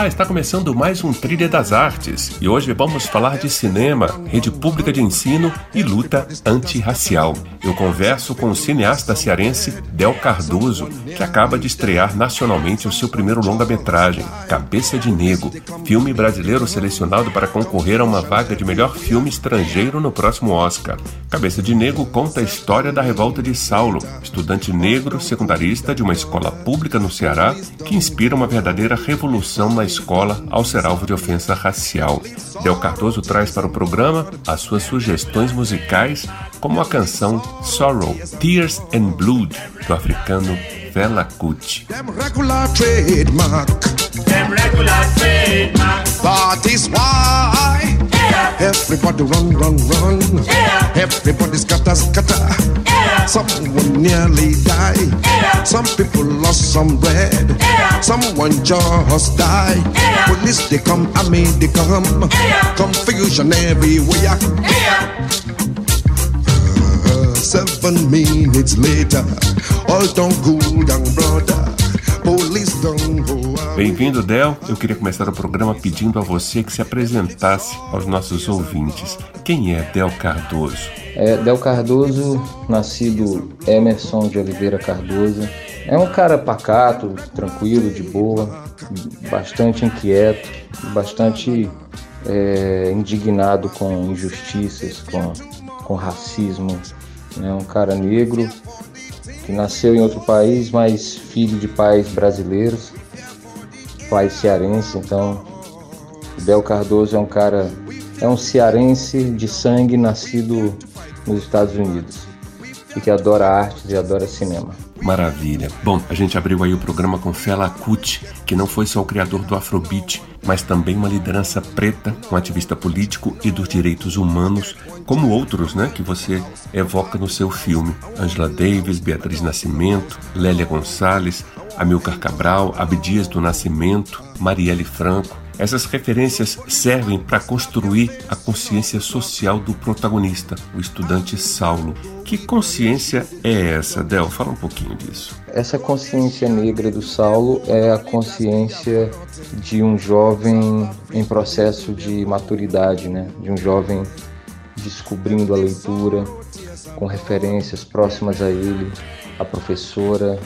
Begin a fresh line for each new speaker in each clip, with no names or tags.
Olá, está começando mais um Trilha das Artes e hoje vamos falar de cinema, rede pública de ensino e luta antirracial. Eu converso com o cineasta cearense Del Cardoso, que acaba de estrear nacionalmente o seu primeiro longa-metragem, Cabeça de Nego, filme brasileiro selecionado para concorrer a uma vaga de melhor filme estrangeiro no próximo Oscar. Cabeça de Nego conta a história da revolta de Saulo, estudante negro secundarista de uma escola pública no Ceará, que inspira uma verdadeira revolução na escola ao ser alvo de ofensa racial. Del Cardoso traz para o programa as suas sugestões musicais, como a canção Sorrow, Tears and Blood, do africano Fela Kuti. Everybody run, run, run. Yeah. Everybody scatter, scatter. Yeah. Someone nearly died. Yeah. Some people lost some bread. Yeah. Someone just died. Yeah. Police they come, I mean they come. Yeah. Confusion everywhere. Yeah. Uh, seven minutes later, all done good, young brother. Police don't go. Bem-vindo, Del. Eu queria começar o programa pedindo a você que se apresentasse aos nossos ouvintes. Quem é Del Cardoso?
É, Del Cardoso, nascido Emerson de Oliveira Cardoso, é um cara pacato, tranquilo, de boa, bastante inquieto, bastante é, indignado com injustiças, com, com racismo. É um cara negro que nasceu em outro país, mas filho de pais brasileiros pai cearense, então Bel Cardoso é um cara, é um cearense de sangue nascido nos Estados Unidos e que adora artes e adora cinema.
Maravilha. Bom, a gente abriu aí o programa com Fela Kuti, que não foi só o criador do Afrobeat, mas também uma liderança preta, um ativista político e dos direitos humanos, como outros, né, que você evoca no seu filme. Angela Davis, Beatriz Nascimento, Lélia Gonçalves, Amilcar Cabral, Abdias do Nascimento, Marielle Franco. Essas referências servem para construir a consciência social do protagonista, o estudante Saulo. Que consciência é essa, Del? Fala um pouquinho disso.
Essa consciência negra do Saulo é a consciência de um jovem em processo de maturidade, né? De um jovem descobrindo a leitura, com referências próximas a ele, a professora,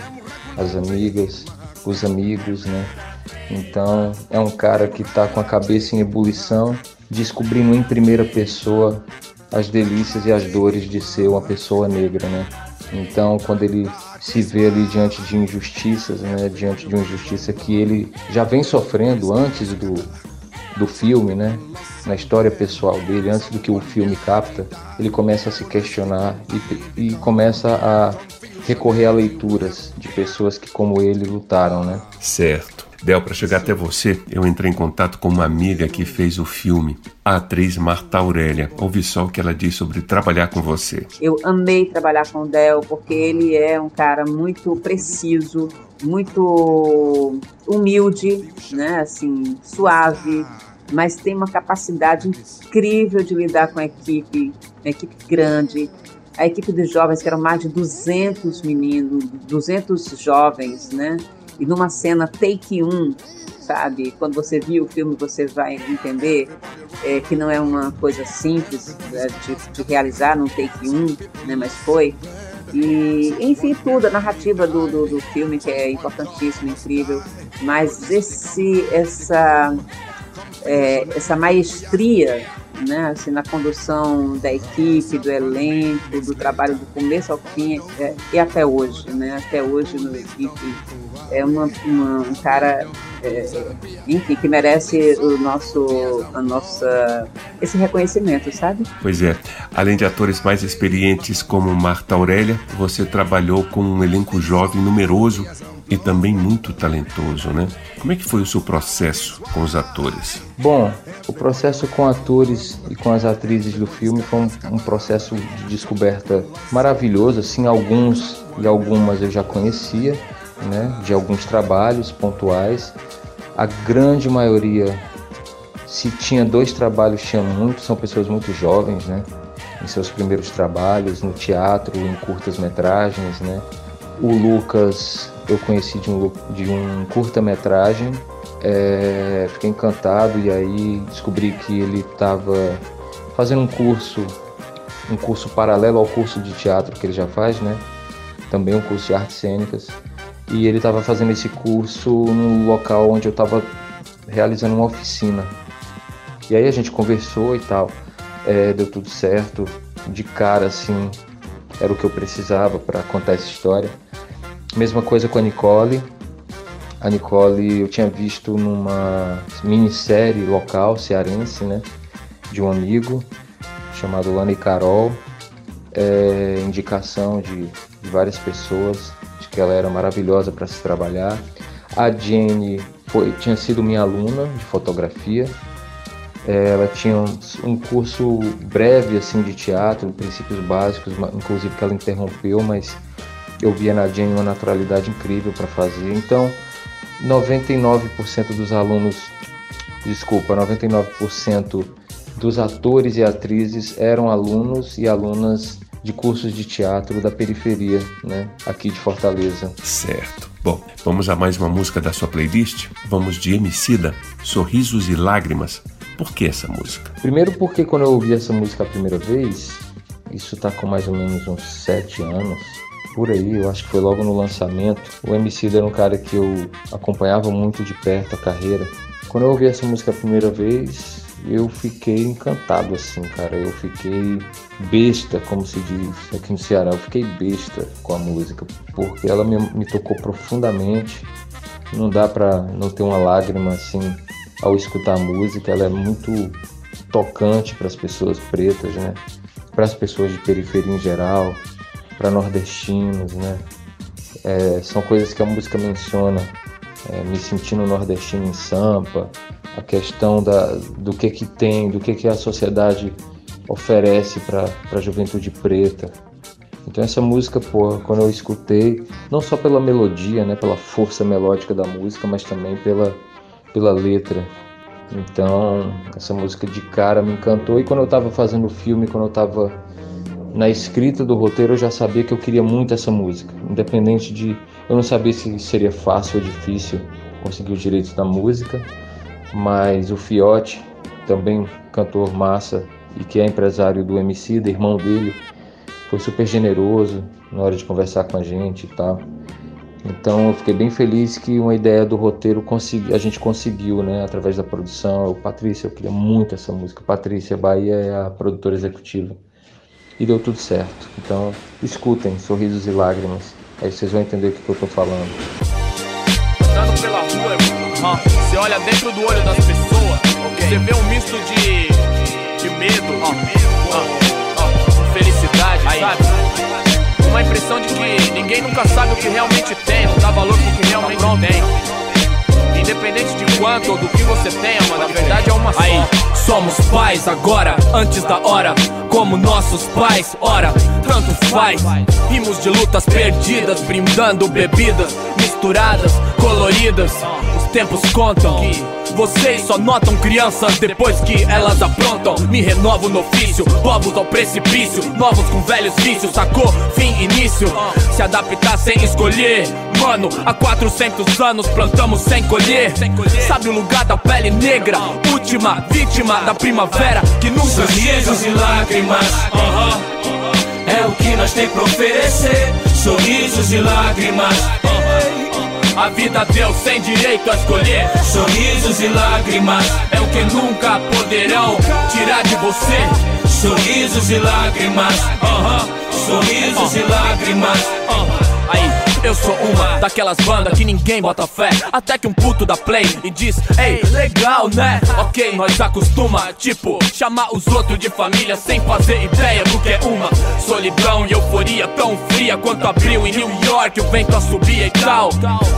as amigas, os amigos, né? Então é um cara que está com a cabeça em ebulição, descobrindo em primeira pessoa as delícias e as dores de ser uma pessoa negra, né? Então quando ele se vê ali diante de injustiças, né? Diante de uma injustiça que ele já vem sofrendo antes do, do filme, né? Na história pessoal dele, antes do que o filme capta, ele começa a se questionar e, e começa a recorrer a leituras de pessoas que, como ele, lutaram, né?
Certo. Del, para chegar até você, eu entrei em contato com uma amiga que fez o filme, a atriz Marta Aurélia. Ouvi só o que ela disse sobre trabalhar com você.
Eu amei trabalhar com o Del, porque ele é um cara muito preciso, muito humilde, né? Assim, suave, mas tem uma capacidade incrível de lidar com a equipe, uma equipe grande, a equipe de jovens, que eram mais de 200 meninos, 200 jovens, né? E numa cena take 1, sabe? Quando você viu o filme, você vai entender é, que não é uma coisa simples né, de, de, realizar num take 1, né? Mas foi. E, enfim, tudo, a narrativa do, do, do filme, que é importantíssima, incrível. Mas esse, essa, é, essa maestria né, assim, na condução da equipe, do elenco, do trabalho do começo ao fim é, e até hoje, né, até hoje no equipe é uma, uma um cara é, enfim, que merece o nosso, a nossa, esse reconhecimento, sabe?
Pois é. Além de atores mais experientes como Marta Aurélia, você trabalhou com um elenco jovem numeroso e também muito talentoso, né? Como é que foi o seu processo com os atores?
Bom, o processo com atores e com as atrizes do filme foi um, um processo de descoberta maravilhoso. Assim, alguns e algumas eu já conhecia, né? De alguns trabalhos pontuais. A grande maioria, se tinha dois trabalhos, tinha muito, são pessoas muito jovens, né? Em seus primeiros trabalhos, no teatro, em curtas metragens, né? O Lucas eu conheci de um, de um curta-metragem, é, fiquei encantado e aí descobri que ele estava fazendo um curso, um curso paralelo ao curso de teatro que ele já faz, né? Também um curso de artes cênicas. E ele estava fazendo esse curso no local onde eu estava realizando uma oficina. E aí a gente conversou e tal, é, deu tudo certo. De cara, assim, era o que eu precisava para contar essa história. Mesma coisa com a Nicole. A Nicole eu tinha visto numa minissérie local cearense, né? De um amigo chamado Lana e Carol. É, indicação de, de várias pessoas de que ela era maravilhosa para se trabalhar. A Jenny foi, tinha sido minha aluna de fotografia. É, ela tinha um, um, curso breve assim de teatro, princípios básicos, inclusive que ela interrompeu, mas eu via na Jenny uma naturalidade incrível para fazer. Então, 99% dos alunos, desculpa, 99% dos atores e atrizes eram alunos e alunas de cursos de teatro da periferia, né, aqui de Fortaleza.
Certo. Bom, vamos a mais uma música da sua playlist? Vamos de Emicida, Sorrisos e Lágrimas. Por que essa música?
Primeiro porque quando eu ouvi essa música a primeira vez, isso tá com mais ou menos uns sete anos, por aí, eu acho que foi logo no lançamento. O MC era um cara que eu acompanhava muito de perto a carreira. Quando eu ouvi essa música a primeira vez, eu fiquei encantado assim, cara. Eu fiquei besta, como se diz aqui no Ceará. Eu fiquei besta com a música, porque ela me, me tocou profundamente. Não dá pra não ter uma lágrima assim ao escutar a música. Ela é muito tocante para as pessoas pretas, né? Para as pessoas de periferia em geral para nordestinos, né? É, são coisas que a música menciona, é, me sentindo nordestino em Sampa, a questão da, do que que tem, do que que a sociedade oferece para a juventude preta. Então essa música, quando eu escutei, não só pela melodia, né, pela força melódica da música, mas também pela, pela letra. Então essa música de cara me encantou e quando eu estava fazendo o filme, quando eu estava na escrita do roteiro eu já sabia que eu queria muito essa música, independente de eu não sabia se seria fácil ou difícil conseguir os direitos da música, mas o Fiote, também cantor massa e que é empresário do MC, da irmão dele, foi super generoso na hora de conversar com a gente e tal. Então eu fiquei bem feliz que uma ideia do roteiro consegui, a gente conseguiu, né, através da produção. O Patrícia, eu queria muito essa música. Patrícia Bahia é a produtora executiva e deu tudo certo. Então, escutem Sorrisos e Lágrimas, aí vocês vão entender o que, que eu tô falando.
Andando pela rua, você olha dentro do olho das pessoas, você vê um misto de, de medo, felicidade, sabe? Uma impressão de que ninguém nunca sabe o que realmente tem, não dá valor pro que realmente tem. Independente de quanto ou do que você tenha, mano, a verdade é uma só. Aí, somos pais agora, antes da hora como nossos pais, ora, tanto faz. Rimos de lutas perdidas, brindando bebidas misturadas, coloridas. Os tempos contam vocês só notam crianças depois que elas aprontam. Me renovo no ofício, povos ao precipício, novos com velhos vícios, sacou? Fim, início. Se adaptar sem escolher. Mano, há 400 anos plantamos sem colher. Sabe o lugar da pele negra? Última vítima da primavera que nunca.
Sorrisos e lágrimas, uh -huh. é o que nós tem pra oferecer. Sorrisos e lágrimas. Uh -huh.
A vida deu sem direito a escolher.
Sorrisos e lágrimas
é o que nunca poderão tirar de você.
Sorrisos e lágrimas, uh -huh. sorrisos uh -huh. e lágrimas.
Aí, eu sou uma daquelas bandas que ninguém bota fé. Até que um puto da play e diz: Ei, legal, né? Ok, nós acostuma, tipo, chamar os outros de família sem fazer ideia do que é uma solidão e euforia tão fria quanto abril em New York. O vento subia e tal.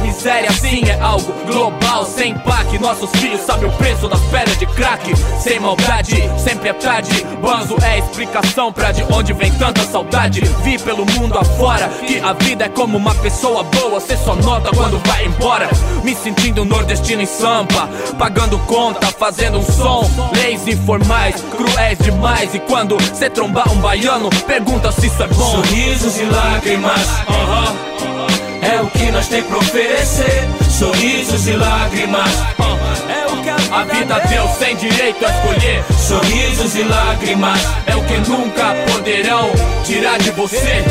Miséria sim é algo global, sem pack. Nossos filhos sabem o preço das pedras de crack. Sem maldade, sempre é tarde. Banzo é explicação pra de onde vem tanta saudade. Vi pelo mundo afora que a vida é como uma pessoa boa. Cê só nota quando vai embora. Me sentindo nordestino em sampa, pagando conta, fazendo um som. Leis informais, cruéis demais. E quando cê trombar um baiano, pergunta se isso é bom.
Sorrisos e lágrimas, uh -huh. é o que nós tem pra oferecer. Sorrisos e lágrimas, uh -huh.
é o que a vida, a vida deu sem direito a escolher.
Sorrisos e lágrimas,
é o que nunca poderão tirar de você.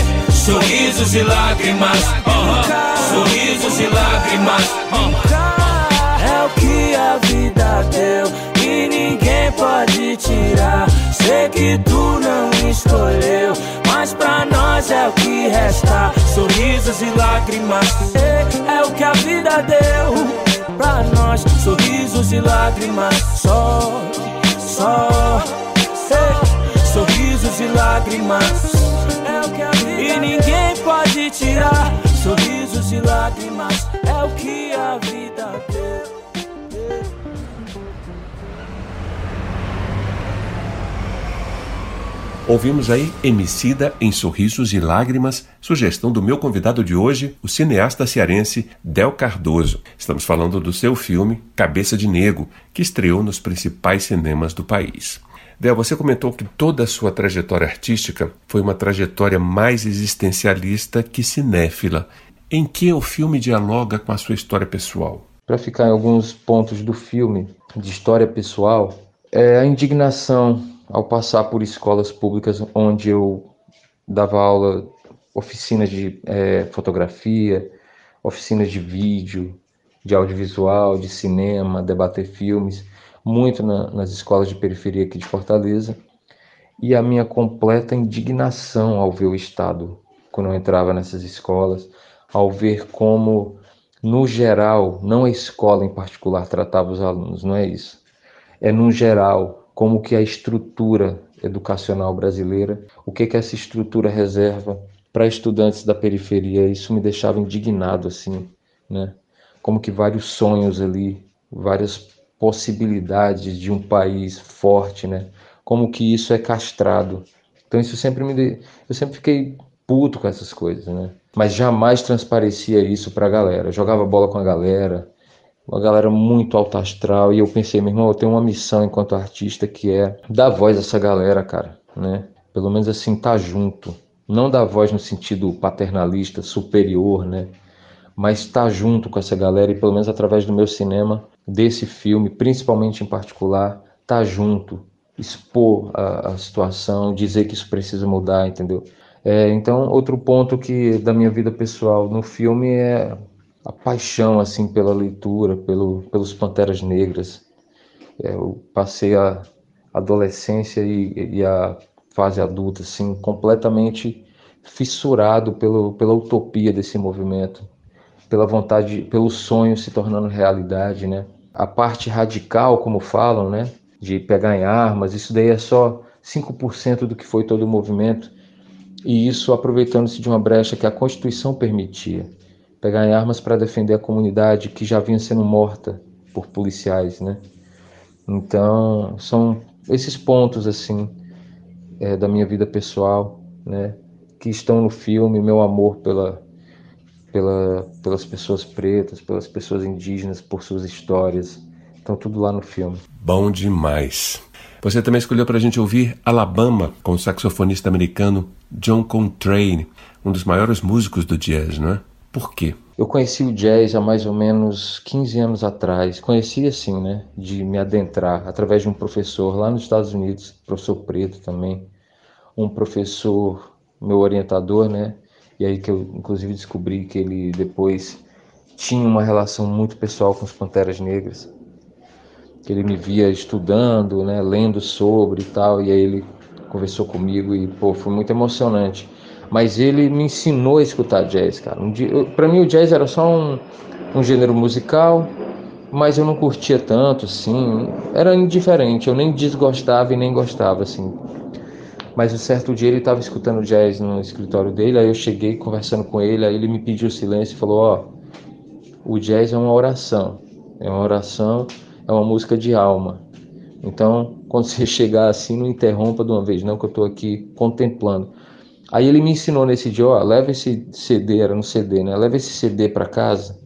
Sorrisos e lágrimas, uh -huh. sorrisos e lágrimas.
É o que a vida deu e ninguém pode tirar. Sei que tu não escolheu, mas pra nós é o que resta. Sorrisos e lágrimas, é o que a vida deu. Pra nós, sorrisos e lágrimas, só, só. Sorrisos e lágrimas, e ninguém pode tirar. Sorrisos e lágrimas, é o que a vida deu.
Ouvimos aí Emicida em Sorrisos e Lágrimas, sugestão do meu convidado de hoje, o cineasta cearense Del Cardoso. Estamos falando do seu filme Cabeça de Nego, que estreou nos principais cinemas do país. Del, você comentou que toda a sua trajetória artística foi uma trajetória mais existencialista que cinéfila. Em que o filme dialoga com a sua história pessoal?
Para ficar em alguns pontos do filme de história pessoal, é a indignação ao passar por escolas públicas onde eu dava aula, oficinas de é, fotografia, oficinas de vídeo, de audiovisual, de cinema, debater filmes, muito na, nas escolas de periferia aqui de Fortaleza, e a minha completa indignação ao ver o Estado, quando eu entrava nessas escolas, ao ver como, no geral, não a escola em particular tratava os alunos, não é isso. É no geral, como que a estrutura educacional brasileira, o que que essa estrutura reserva para estudantes da periferia. Isso me deixava indignado assim, né? Como que vários sonhos ali, várias possibilidades de um país forte, né? Como que isso é castrado. Então isso sempre me eu sempre fiquei puto com essas coisas, né? Mas jamais transparecia isso para a galera. Eu jogava bola com a galera, uma galera muito alta astral, e eu pensei, meu irmão, eu tenho uma missão enquanto artista que é dar voz a essa galera, cara, né? Pelo menos assim, tá junto. Não dar voz no sentido paternalista, superior, né? Mas estar tá junto com essa galera e pelo menos através do meu cinema, desse filme, principalmente em particular, tá junto, expor a, a situação, dizer que isso precisa mudar, entendeu? É, então, outro ponto que da minha vida pessoal no filme é a paixão assim pela leitura, pelo, pelos Panteras Negras. É, eu passei a adolescência e, e, a fase adulta assim completamente fissurado pelo, pela utopia desse movimento, pela vontade, pelo sonho se tornando realidade, né? A parte radical, como falam, né, de pegar em armas, isso daí é só 5% do que foi todo o movimento, e isso aproveitando-se de uma brecha que a Constituição permitia pegar em armas para defender a comunidade que já vinha sendo morta por policiais, né? Então, são esses pontos, assim, é, da minha vida pessoal, né? Que estão no filme, meu amor pela, pela, pelas pessoas pretas, pelas pessoas indígenas, por suas histórias. Estão tudo lá no filme.
Bom demais. Você também escolheu para a gente ouvir Alabama, com o saxofonista americano John Coltrane, um dos maiores músicos do jazz, não é? Por quê?
Eu conheci o jazz há mais ou menos 15 anos atrás. Conheci assim, né? De me adentrar através de um professor lá nos Estados Unidos, professor preto também. Um professor, meu orientador, né? E aí que eu inclusive descobri que ele depois tinha uma relação muito pessoal com os Panteras Negras. Que ele me via estudando, né? Lendo sobre e tal. E aí ele conversou comigo e, pô, foi muito emocionante Mas ele me ensinou a escutar jazz, cara. Um para mim o jazz era só um, um gênero musical, mas eu não curtia tanto, assim. Era indiferente, eu nem desgostava e nem gostava, assim. Mas um certo dia ele estava escutando jazz no escritório dele, aí eu cheguei conversando com ele, aí ele me pediu silêncio e falou: Ó, oh, o jazz é uma oração, é uma oração, é uma música de alma. Então, quando você chegar assim, não interrompa de uma vez, não, que eu estou aqui contemplando. Aí ele me ensinou nesse dia: ó, leva esse CD, era no CD, né? Leva esse CD para casa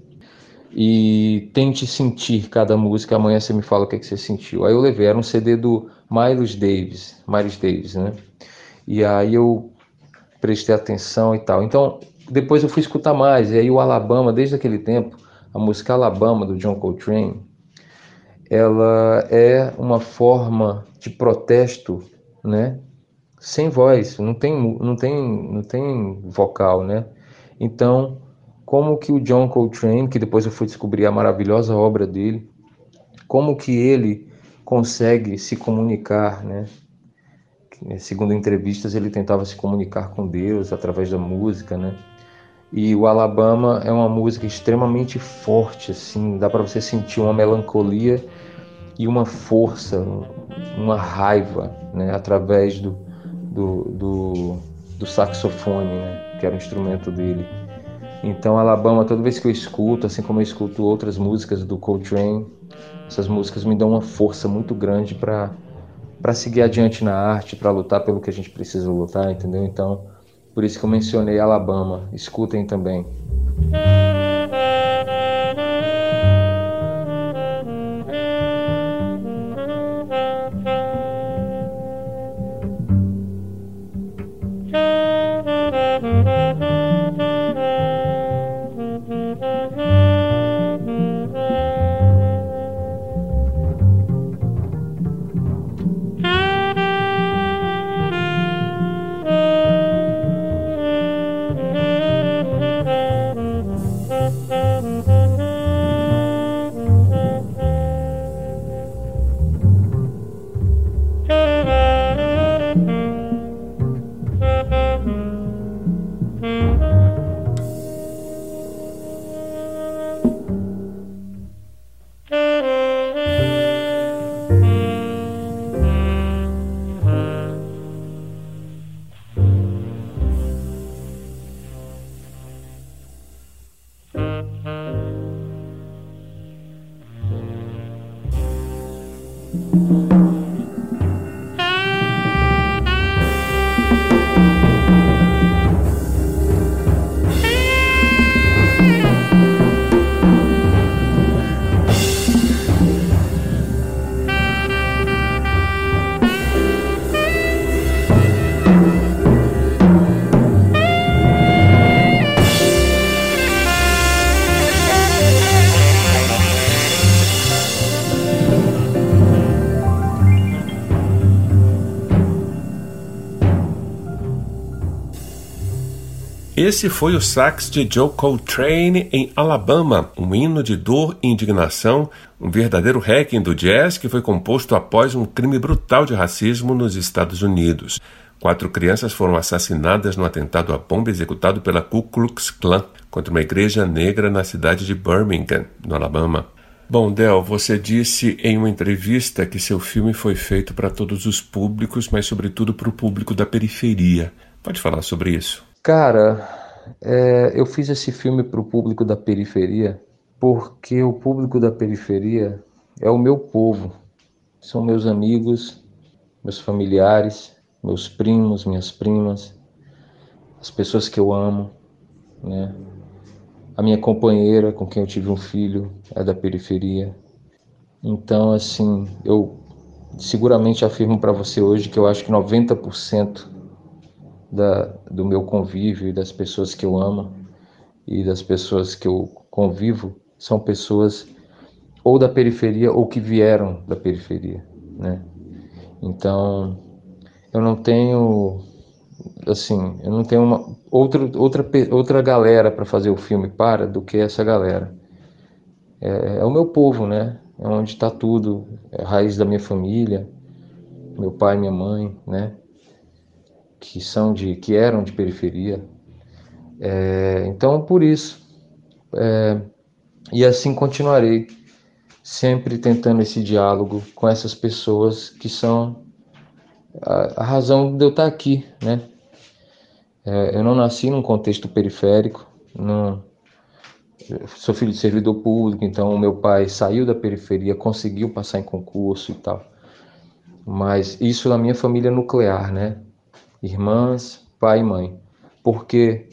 e tente sentir cada música. Amanhã você me fala o que, é que você sentiu. Aí eu levei, era um CD do Miles Davis, Miles Davis, né? E aí eu prestei atenção e tal. Então, depois eu fui escutar mais. E aí o Alabama, desde aquele tempo, a música Alabama do John Coltrane, ela é uma forma de protesto, né? Sem voz, não tem, não tem, não tem vocal, né? Então, como que o John Coltrane, que depois eu fui descobrir a maravilhosa obra dele, como que ele consegue se comunicar, né? Segundo entrevistas, ele tentava se comunicar com Deus através da música, né? E o Alabama é uma música extremamente forte, assim, dá para você sentir uma melancolia e uma força, uma raiva, né? Através do, do, do, do saxofone, né? Que era o instrumento dele. Então, Alabama, toda vez que eu escuto, assim como eu escuto outras músicas do Coltrane, essas músicas me dão uma força muito grande para para seguir adiante na arte, para lutar pelo que a gente precisa lutar, entendeu? Então, por isso que eu mencionei Alabama. Escutem também.
Esse foi o sax de Joe Coltrane em Alabama, um hino de dor e indignação, um verdadeiro hacking do jazz que foi composto após um crime brutal de racismo nos Estados Unidos. Quatro crianças foram assassinadas no atentado à bomba executado pela Ku Klux Klan contra uma igreja negra na cidade de Birmingham, no Alabama. Bom, Del, você disse em uma entrevista que seu filme foi feito para todos os públicos, mas sobretudo para o público da periferia. Pode falar sobre isso?
Cara, é, eu fiz esse filme para o público da periferia porque o público da periferia é o meu povo, são meus amigos, meus familiares, meus primos, minhas primas, as pessoas que eu amo, né? A minha companheira com quem eu tive um filho é da periferia. Então, assim, eu seguramente afirmo para você hoje que eu acho que 90% da, do meu convívio e das pessoas que eu amo e das pessoas que eu convivo são pessoas ou da periferia ou que vieram da periferia, né? Então, eu não tenho assim, eu não tenho uma outra outra outra galera para fazer o filme para do que essa galera. É, é o meu povo, né? É onde está tudo, é a raiz da minha família, meu pai, minha mãe, né? Que são de que eram de periferia. É, então, por isso, é, e assim continuarei, sempre tentando esse diálogo com essas pessoas que são a, a razão de eu estar aqui, né? É, eu não nasci num contexto periférico, não, sou filho de servidor público, então meu pai saiu da periferia, conseguiu passar em concurso e tal. Mas isso na minha família nuclear, né? Irmãs, pai e mãe. Porque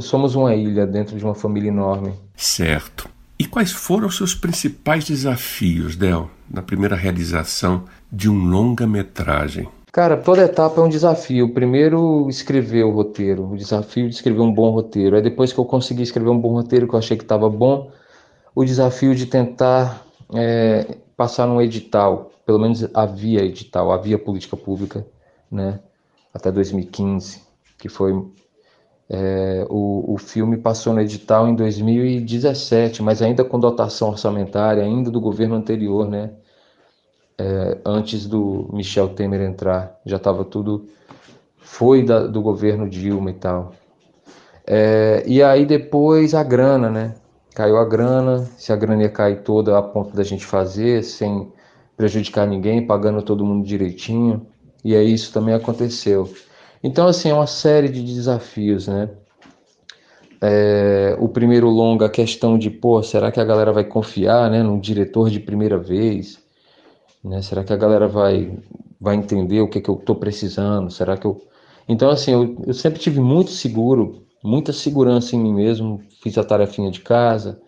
somos uma ilha dentro de uma família enorme.
Certo. E quais foram os seus principais desafios, Del, na primeira realização de um longa-metragem?
Cara, toda etapa é um desafio. Primeiro, escrever o roteiro, o desafio de escrever um bom roteiro. Aí, depois que eu consegui escrever um bom roteiro, que eu achei que estava bom, o desafio de tentar é, passar num edital. Pelo menos havia edital, havia política pública, né? Até 2015, que foi é, o, o filme passou no edital em 2017, mas ainda com dotação orçamentária, ainda do governo anterior, né? É, antes do Michel Temer entrar, já estava tudo. Foi da, do governo Dilma e tal. É, e aí depois a grana, né? Caiu a grana, se a grana ia cair toda a ponto da gente fazer, sem prejudicar ninguém, pagando todo mundo direitinho. E aí isso também aconteceu. Então, assim, é uma série de desafios, né? É, o primeiro longa, a questão de, pô, será que a galera vai confiar, né, num diretor de primeira vez? Né? Será que a galera vai, vai entender o que, que eu estou precisando? Será que eu... Então, assim, eu, eu sempre tive muito seguro, muita segurança em mim mesmo, fiz a tarefinha de casa,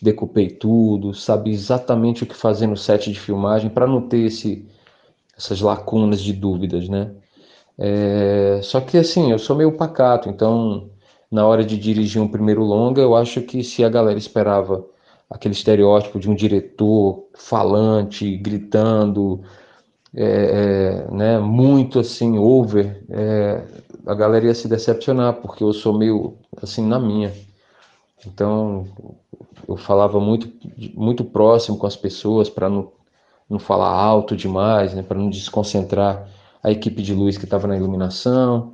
decupei tudo, sabia exatamente o que fazer no set de filmagem para não ter esse, essas lacunas de dúvidas, né? É, só que assim, eu sou meio pacato, então na hora de dirigir um primeiro longa, eu acho que se a galera esperava aquele estereótipo de um diretor falante, gritando, é, é, né, muito assim, over, é, a galera ia se decepcionar, porque eu sou meio assim na minha. Então eu falava muito, muito próximo com as pessoas para não, não falar alto demais, né, para não desconcentrar a equipe de luz que estava na iluminação,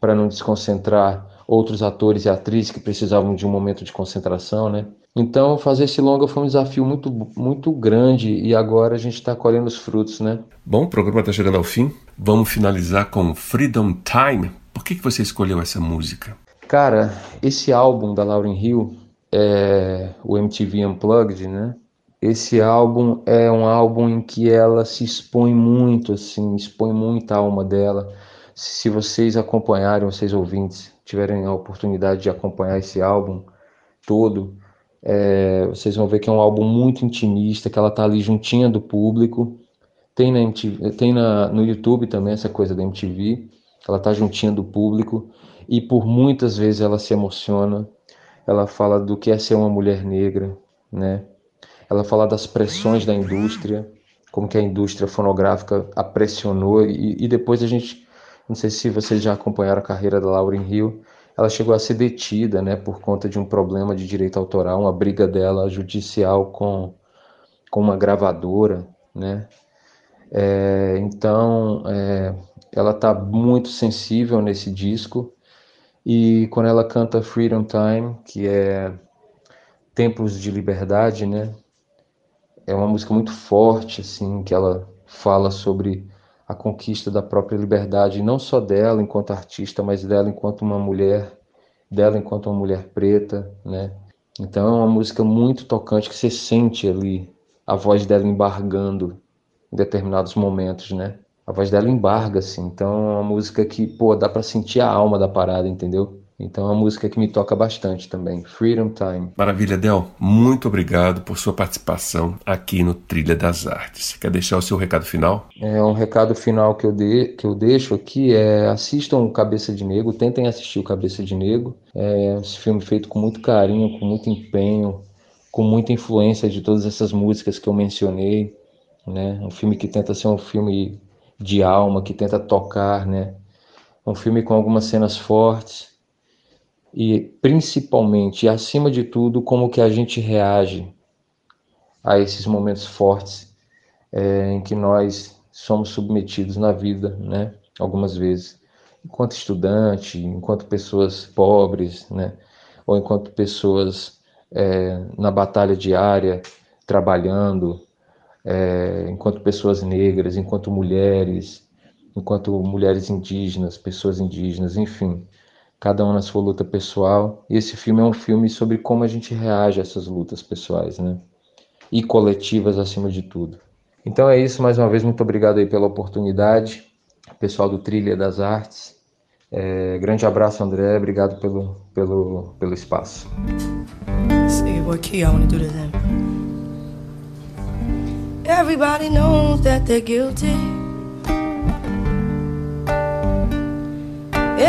para não desconcentrar outros atores e atrizes que precisavam de um momento de concentração, né? Então, fazer esse longa foi um desafio muito, muito grande e agora a gente está colhendo os frutos, né?
Bom, o programa está chegando ao fim. Vamos finalizar com Freedom Time. Por que, que você escolheu essa música?
Cara, esse álbum da Lauryn Hill, é o MTV Unplugged, né? Esse álbum é um álbum em que ela se expõe muito, assim, expõe muita alma dela. Se vocês acompanharem, vocês ouvintes, tiverem a oportunidade de acompanhar esse álbum todo, é, vocês vão ver que é um álbum muito intimista, que ela tá ali juntinha do público. Tem, na MTV, tem na, no YouTube também essa coisa da MTV, ela tá juntinha do público e por muitas vezes ela se emociona. Ela fala do que é ser uma mulher negra, né? Ela fala das pressões da indústria, como que a indústria fonográfica a pressionou e, e depois a gente, não sei se vocês já acompanharam a carreira da Lauryn Hill, ela chegou a ser detida, né, por conta de um problema de direito autoral, uma briga dela judicial com, com uma gravadora, né, é, então é, ela está muito sensível nesse disco e quando ela canta Freedom Time, que é Tempos de Liberdade, né, é uma música muito forte, assim, que ela fala sobre a conquista da própria liberdade, não só dela enquanto artista, mas dela enquanto uma mulher, dela enquanto uma mulher preta, né? Então é uma música muito tocante que você sente ali a voz dela embargando em determinados momentos, né? A voz dela embarga, assim. Então é uma música que, pô, dá para sentir a alma da parada, entendeu? Então é uma música que me toca bastante também, Freedom Time.
Maravilha, Del. Muito obrigado por sua participação aqui no Trilha das Artes. Quer deixar o seu recado final?
É um recado final que eu, de, que eu deixo aqui é assistam o Cabeça de Negro, tentem assistir o Cabeça de Negro. É esse filme feito com muito carinho, com muito empenho, com muita influência de todas essas músicas que eu mencionei, né? Um filme que tenta ser um filme de alma, que tenta tocar, né? Um filme com algumas cenas fortes e principalmente e acima de tudo como que a gente reage a esses momentos fortes é, em que nós somos submetidos na vida, né? Algumas vezes.
enquanto estudante, enquanto pessoas pobres, né? ou enquanto pessoas é, na batalha diária, trabalhando, é, enquanto pessoas negras, enquanto mulheres, enquanto mulheres indígenas, pessoas indígenas, enfim, cada um na sua luta pessoal. E esse filme é um filme sobre como a gente reage a essas lutas pessoais, né? E coletivas acima de tudo. Então é isso, mais uma vez, muito obrigado aí pela oportunidade, pessoal do Trilha das Artes. É, grande abraço, André, obrigado pelo, pelo, pelo espaço. Everybody knows that they're guilty.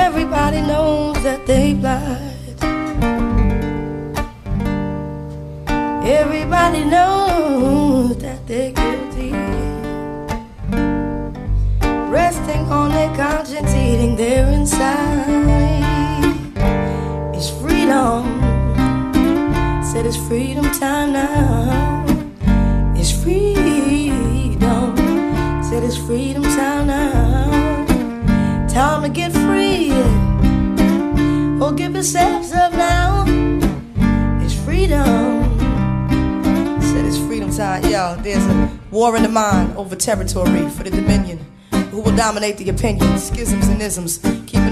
Everybody knows that they lied. Everybody knows that they're guilty. Resting on their conscience, eating their inside. It's freedom. Said it's freedom time now. It's freedom. Said it's freedom time now. Time to get free. Oh, give yourselves up now. It's freedom. Said it's freedom time. Yo, there's a war in the mind over territory for the dominion who will dominate the opinions, schisms and isms,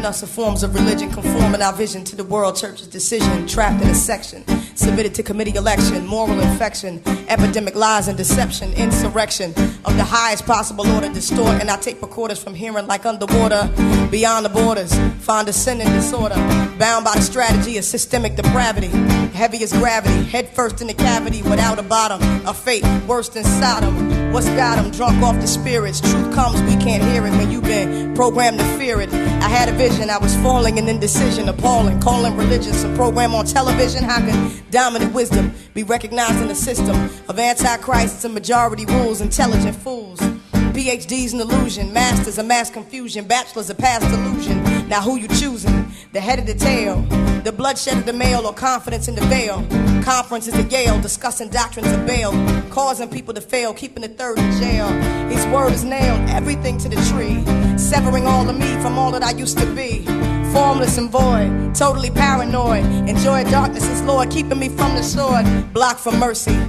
us in forms of religion, conforming our vision to the world. Church's decision, trapped in a section, submitted to committee election, moral infection, epidemic lies and deception, insurrection of the highest possible order, distort, and I take recorders from hearing like underwater, beyond the borders, find a sin and disorder, bound by the strategy of systemic depravity, heavy as gravity, head first in the cavity. Without a bottom, a fate worse than Sodom. What's got them drunk off the spirits? Truth comes, we can't hear it when you've been programmed to fear it. I had a vision, I was falling in indecision, appalling, calling religious a program on television. How can dominant wisdom be recognized in the system of antichrists and majority rules, intelligent fools? PhDs an illusion, masters a mass confusion, bachelors a past illusion. Now who you choosing? The head of the tail, the bloodshed of the male, or confidence in the veil? Conferences at Yale discussing doctrines of bail, causing people to fail, keeping the third in jail. His word is nailed, everything to the tree, severing all of me from all that I used to be. Formless and void, totally paranoid. Enjoy darkness as Lord, keeping me from the sword, blocked from mercy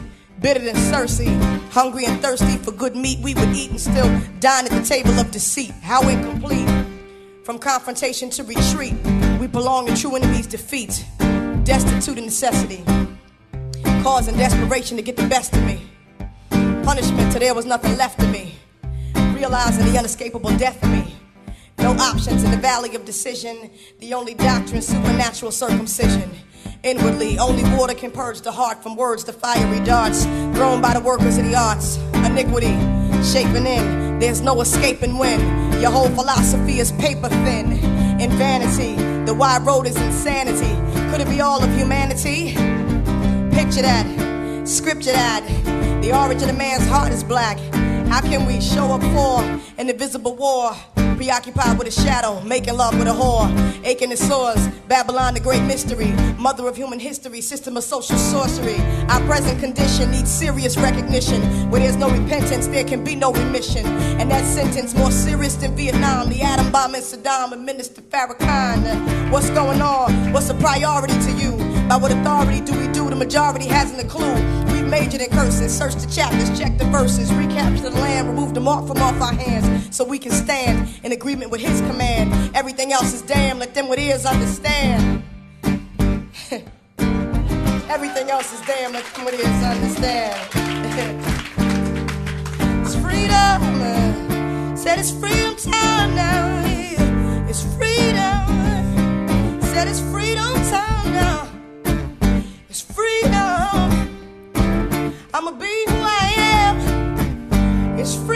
bitter than Cersei. Hungry and thirsty for good meat, we would eat and still dine at the table of deceit. How incomplete. From confrontation to retreat, we belong to true enemies' defeat. Destitute of necessity, causing desperation to get the best of me. Punishment till there was nothing left of me. Realizing the unescapable death of me. No options in the valley of decision. The only doctrine, supernatural circumcision. Inwardly, only water can purge the heart from words to fiery darts thrown by the workers of the arts. Iniquity, shaping in, there's no escaping when your whole philosophy is paper thin. In vanity, the wide road is insanity. Could it be all of humanity? Picture that, scripture that. The origin of man's heart is black. How can we show up for an invisible war? Preoccupied with a shadow, making love with a whore. Aching the sores, Babylon the great mystery. Mother of human history, system of social sorcery. Our present condition needs serious recognition. Where there's no repentance, there can be no remission. And that sentence more serious than Vietnam. The atom bomb in Saddam and Minister Farrakhan. What's going on? What's a priority to you? By what authority do we do? The majority hasn't a clue. We majored in curses, search the chapters, check the verses, recapture the land, remove the mark from off our hands, so we can stand in agreement with His command. Everything else is damn. Let them with ears understand. Everything else is damn. Let them with ears understand. Uh, it's freedom. Said it's freedom time now. It's freedom. Said it's freedom time now. Freedom. I'ma be who I am. It's freedom